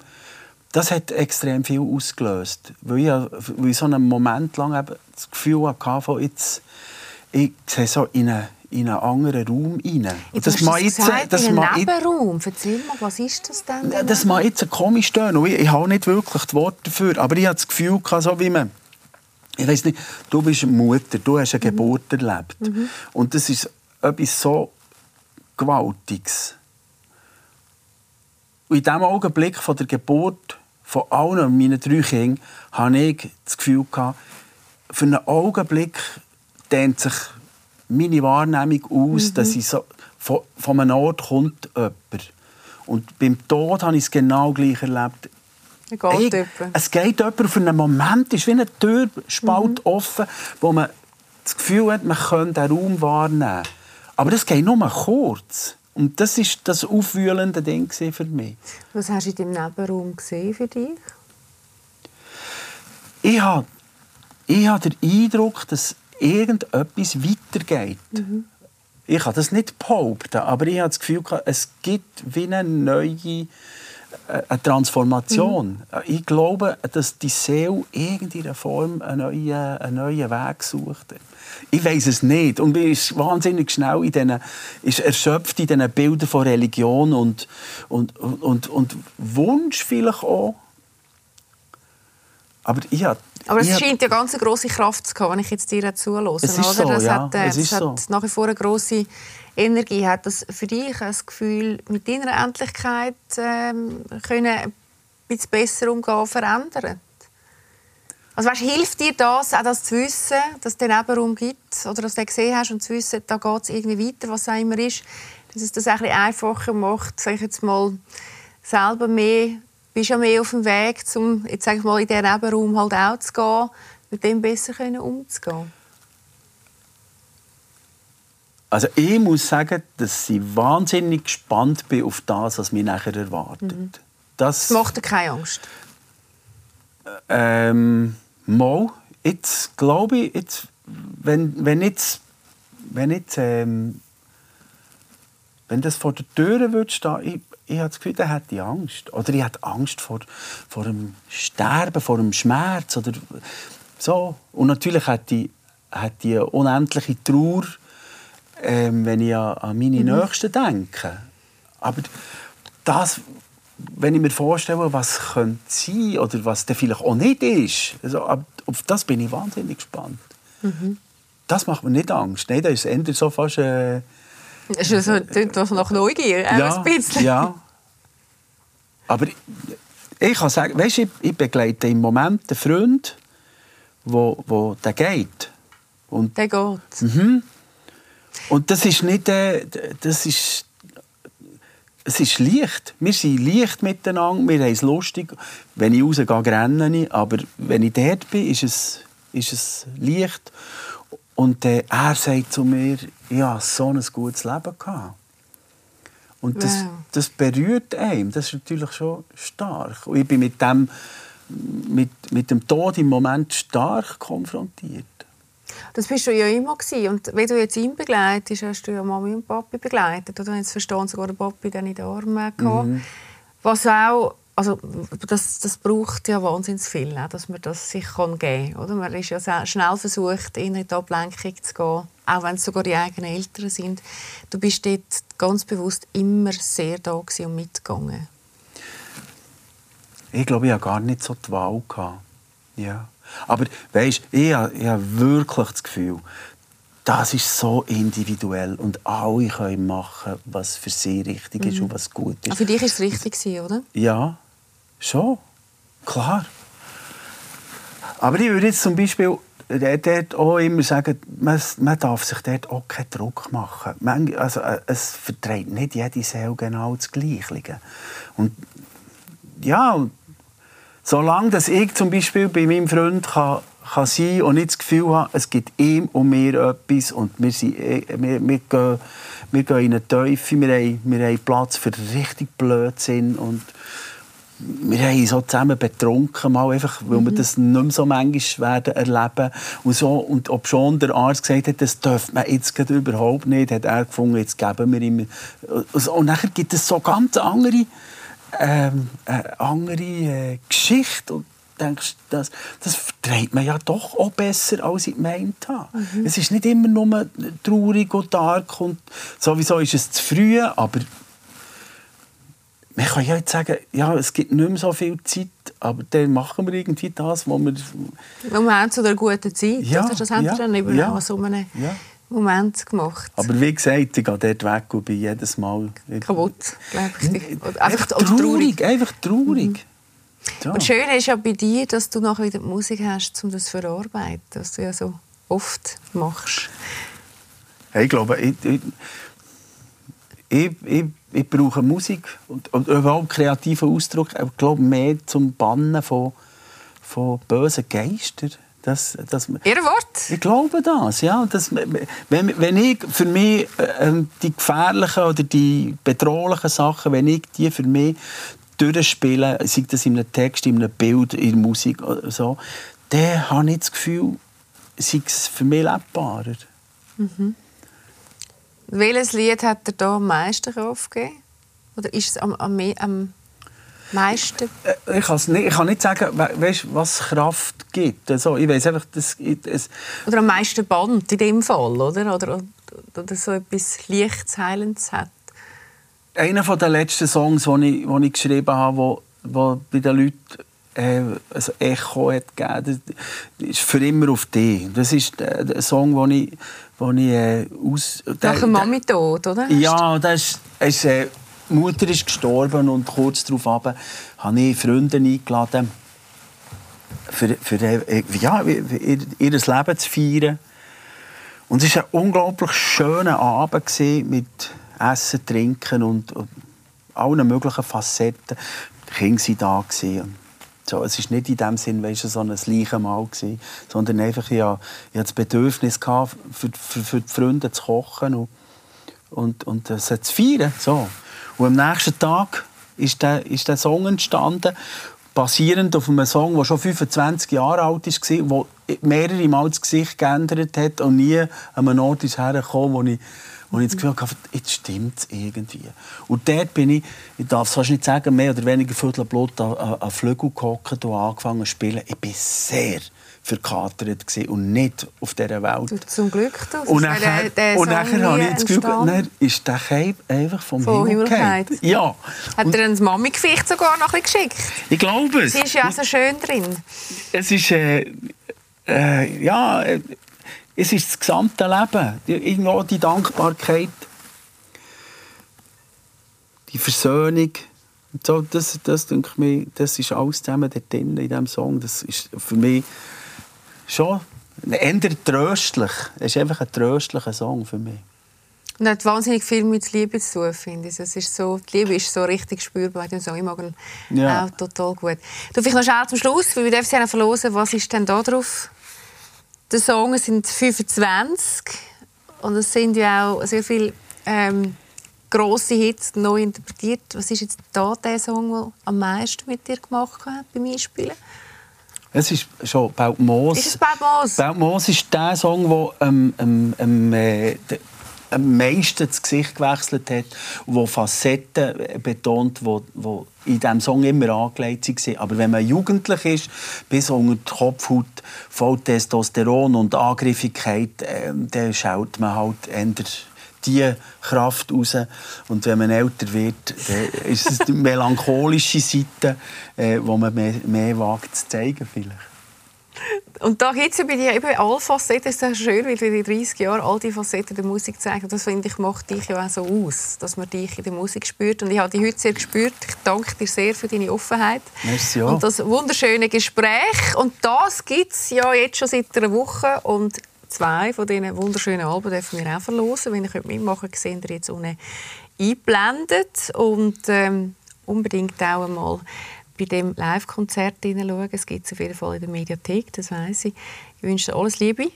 das hat extrem viel ausgelöst. Weil ich, weil ich so einen Moment lang eben das Gefühl hatte, von jetzt, ich sehe so in einen, in einen anderen Raum rein. Jetzt das mag jetzt, gesagt, das in einen Nebenraum. Erzähl mal, was ist das denn? Das mag jetzt komisch stehen. Ich, ich habe nicht wirklich die Worte dafür, aber ich hatte das Gefühl, so wie man ich weiß nicht, du bist Mutter, du hast eine mhm. Geburt erlebt. Mhm. Und das ist etwas so Gewaltiges. Und in diesem Augenblick von der Geburt von allen meinen drei Kindern hatte ich das Gefühl, gehabt, für einen Augenblick dehnt sich meine Wahrnehmung aus, mhm. dass ich so, von, von einem Ort kommt jemand. Und beim Tod habe ich es genau gleich erlebt. Es geht, hey, es geht jemand für einen Moment, es ist wie ein Türspalt mhm. offen, wo man das Gefühl hat, man könnte den Raum wahrnehmen. Aber das geht nur kurz. Und das war das aufwühlende Ding für mich. Was hast du in deinem Nebenraum gesehen für dich? Ich habe, ich habe den Eindruck, dass irgendetwas weitergeht. Mhm. Ich kann das nicht behaupten, aber ich habe das Gefühl, es gibt wie eine neue eine Transformation. Mhm. Ich glaube, dass die Seele in irgendeiner Form einen neuen, einen neuen Weg sucht. Ich weiß es nicht. Und ich ist wahnsinnig schnell in diesen, ist erschöpft in diesen Bildern von Religion und, und, und, und Wunsch vielleicht auch. Aber ich habe aber es scheint ja ganz eine grosse Kraft zu haben, wenn ich jetzt dir zuhöre. Es ist so, das ja. hat, äh, es ist hat so. nach wie vor eine grosse Energie. Hat das für dich das Gefühl, mit deiner Endlichkeit ähm, können ein besser umgehen, verändern? Also weißt, hilft dir das, auch das zu wissen, dass es den Nebenraum gibt oder dass du den gesehen hast und zu wissen, da geht es irgendwie weiter, was auch immer ist, dass es das ein einfacher macht, sag ich jetzt mal, selber mehr bist ja mehr auf dem Weg, um jetzt sag ich mal, in diesen Nebenraum halt auch zu gehen, mit dem besser umzugehen? Also ich muss sagen, dass ich wahnsinnig gespannt bin auf das, was mich nachher erwartet. Mhm. Das, das macht dir keine Angst? Ähm, mal. Jetzt glaube ich, jetzt, wenn, wenn jetzt, wenn jetzt ähm, wenn das vor der Tür würde stehen, ich, ich habe das Gefühl, er hätte Angst. Oder ich hätte Angst vor, vor dem Sterben, vor dem Schmerz. Oder so. Und natürlich ich, hätte ich eine unendliche Trauer, ähm, wenn ich an meine mhm. Nächsten denke. Aber das, wenn ich mir vorstelle, was könnte sein oder was der vielleicht auch nicht ist, also, auf das bin ich wahnsinnig gespannt. Mhm. Das macht mir nicht Angst. Nein, das ist eher so fast... Äh, das ist so, klingt nach Neugier, ja, ein bisschen. Ja. Aber ich, ich kann sagen, weißt, ich, ich begleite im Moment einen Freund, wo, wo der geht. Und, der geht. Mhm. Und das ist nicht, äh, das ist, es ist leicht. Wir sind leicht miteinander, wir haben es lustig. Wenn ich rausgehe, renne ich, aber wenn ich dort bin, ist es, ist es leicht. Und äh, er sagt zu mir, habe so ein gutes Leben gehabt. Und das, wow. das berührt einen. Das ist natürlich schon stark. Und ich bin mit dem, mit, mit dem Tod im Moment stark konfrontiert. Das bist du ja immer gewesen. Und wenn du jetzt ihn begleitest, hast du ja Mami und Papi begleitet. Oder jetzt verstehen sogar der Papi dann in den Armen gehabt. Mhm. Was auch also das, das braucht ja wahnsinnig viel, ne, dass man das sich kann geben kann. Man ist ja schnell versucht, in die Ablenkung zu gehen, auch wenn es sogar die eigenen Eltern sind. Du bist dort ganz bewusst immer sehr da und mitgegangen. Ich glaube, ich hatte gar nicht so die Wahl. Ja. Aber weißt, ich, habe, ich habe wirklich das Gefühl, das ist so individuell und alle können machen, was für sie richtig ist mhm. und was gut ist. Aber für dich war es richtig, oder? Ja, Schon, klar. Aber ich würde jetzt zum Beispiel dort auch immer sagen, man, man darf sich dort auch keinen Druck machen. Man, also, äh, es verträgt nicht jede Seele genau das Gleiche. Und ja, solange dass ich zum Beispiel bei meinem Freund kann, kann sein und nicht das Gefühl habe, es gibt ihm und mir etwas und wir, sind, äh, wir, wir, gehen, wir gehen in eine Teufel, wir haben, wir haben Platz für richtig Blödsinn und wir haben so zusammen betrunken, mal einfach, weil mhm. wir das nicht mehr so manchmal werden erleben und so Und ob schon der Arzt gesagt hat, das dürfte man jetzt überhaupt nicht, hat er gefunden, jetzt geben wir ihm... Und nachher gibt es so ganz andere, ähm, äh, andere äh, Geschichte. Und denkst, das, das verträgt man ja doch auch besser, als ich gemeint habe. Mhm. Es ist nicht immer nur traurig und dark und sowieso ist es zu früh, aber man kann ja jetzt sagen, ja, es gibt nicht mehr so viel Zeit, aber dann machen wir irgendwie das, was wir... Moment zu der guten Zeit, ja, oder? das haben ja, wir dann eben ja, so einem ja. Moment gemacht. Aber wie gesagt, ich gehe dort weg und bin jedes Mal... Kaputt, glaube ich. Einfach, traurig, traurig, einfach traurig. Mhm. Ja. Und schön ist ja bei dir, dass du nachher wieder die Musik hast, um das zu verarbeiten, was du ja so oft machst. Hey, ich glaube, ich, ich, ich, ich, ich brauche Musik und, und überhaupt kreativen Ausdruck, ich glaube, mehr zum Bannen von, von bösen Geistern. Das, das, Ihr Wort? Ich glaube das, ja. Das, wenn, wenn ich für mich äh, die gefährlichen oder die bedrohlichen Sachen, wenn ich die für mich durchspielen, sei das in einem Text, in einem Bild, in der Musik oder so, dann habe ich das Gefühl, sei es für mich lebbarer. Mhm. Welches Lied hat dir da am meisten Kraft gegeben? Oder ist es am, am, am meisten? Äh, ich, nicht, ich kann nicht sagen, weißt, was Kraft gibt. Also, ich weiß einfach, das, es oder am meisten Band in dem Fall, oder? Oder, oder so etwas Lichts, Heilendes hat einer der letzten Songs, die ich, die ich geschrieben habe, wo, wo bei den Leuten äh, ein Echo hat gegeben das ist «Für immer auf dich». Das ist der Song, den ich, den ich äh, aus... Nach dem Mami tot, oder? Ja, das ist... ist äh, die Mutter ist gestorben und kurz darauf habe ich Freunde eingeladen, für, für äh, ja, ihr, ihr Leben zu feiern. Und es war ein unglaublich schöner Abend mit Essen, Trinken und, und allen möglichen Facetten. Die Kinder waren da. So, es war nicht in dem Sinn weißt du, so ein Leichenmahl, sondern einfach, ich hatte, das Bedürfnis, gehabt, für, für, für die Freunde zu kochen und, und, und es zu feiern. So. Und am nächsten Tag ist der, ist der Song entstanden, basierend auf einem Song, der schon 25 Jahre alt war, der mehrere Mal das Gesicht geändert hat und nie an einem Ort hergekommen wo ich wo ich das Gefühl hatte, jetzt stimmt es irgendwie. Und dort bin ich, ich darf es fast nicht sagen, mehr oder weniger Viertelblut an, an Flügel gehockt und angefangen zu spielen. Ich bin sehr verkatert und nicht auf dieser Welt. Zum Glück. Du. Und nachher, der, der und nachher habe ich das Gefühl, dann ist der Cape einfach vom Von Himmel gefallen. Ja. Hat er ein Mami-Gewicht sogar noch ein geschickt? Ich glaube es. Sie ist ja so schön drin. Es ist... Äh, äh, ja, äh, es ist das gesamte Leben. Irgendwo die Dankbarkeit, die Versöhnung. So, das, das, denke ich mir, das ist alles zusammen dort drin, in diesem Song. Das ist für mich schon eher tröstlich. Es ist einfach ein tröstlicher Song für mich. Und hat wahnsinnig viel mit Liebe zu tun, finde ich. Es ist so, die Liebe ist so richtig spürbar dem Song. Ich mag ihn ja. auch total gut. Du, vielleicht noch schnell zum Schluss, weil wir dürfen ja verlosen, was ist denn da drauf? Der Song sind 25 und es sind ja auch sehr viele ähm, grosse Hits neu interpretiert. Was ist jetzt da der Song, der am meisten mit dir gemacht hat beim Einspielen? Es ist schon «Baut Moos». Ist es «Baut Moos»? «Baut Moos» ist der Song, der ähm, ähm, ähm, äh, am meisten das Gesicht gewechselt hat wo Facetten betont, die, die in diesem Song immer angelegt waren. Aber wenn man jugendlich ist, bis unter die Kopfhaut voll Testosteron und Angriffigkeit, äh, dann schaut man halt eher diese Kraft raus. Und wenn man älter wird, dann ist es die melancholische Seite, äh, wo man mehr, mehr wagt zu zeigen vielleicht. Und da gibt es ja bei dir eben alle Facetten. Es ist ja schön, weil du in 30 Jahren all die Facetten der Musik zeigst. Das finde ich, macht dich ja auch so aus, dass man dich in der Musik spürt. Und ich habe dich heute sehr gespürt. Ich danke dir sehr für deine Offenheit. Merci, ja. Und das wunderschöne Gespräch. Und das gibt es ja jetzt schon seit einer Woche. Und zwei von diesen wunderschönen Alben dürfen wir auch verlosen. Wenn ihr mitmachen könnt, seht ihr jetzt unten eingeblendet. Und ähm, unbedingt auch einmal bei dem Live-Konzert hineinschauen. Es gibt es auf jeden Fall in der Mediathek, das weiß ich. Ich wünsche dir alles Liebe.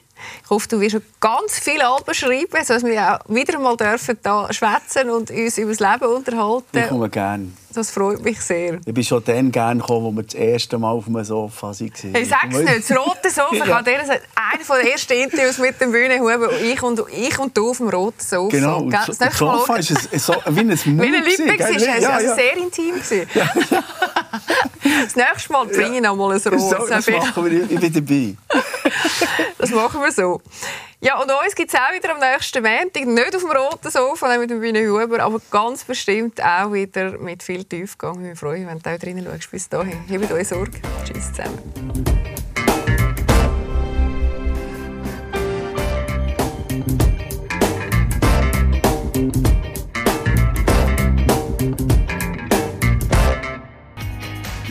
Ich hoffe, du wirst noch ganz viele Alben schreiben, sodass wir auch wieder mal dürfen da schwätzen und uns über das Leben unterhalten. Ich komme gerne. Das freut mich sehr. Ich bin schon dann gerne gekommen, als wir das erste Mal auf einem Sofa waren. Ich sag's nicht, das rote Sofa, ich habe einer der ersten Interviews mit dem Bühnenhuber, ich und, ich und du auf dem roten Sofa. Genau, das, das Sofa ist ein, so, wie ein Mund. Wie eine Lippe, war, es ja, also ja. sehr intim. Ja. Das nächste Mal bringe ich noch mal ein rotes. So, das machen wir, ich bin dabei. das machen wir so. Ja, und uns gibt es auch wieder am nächsten Montag, nicht auf dem roten Sofa mit dem Bühne Huber, aber ganz bestimmt auch wieder mit viel Tiefgang. Ich freue mich, wenn du auch drinnen schaust. Bis dahin, hebt euch Sorge. Tschüss zusammen.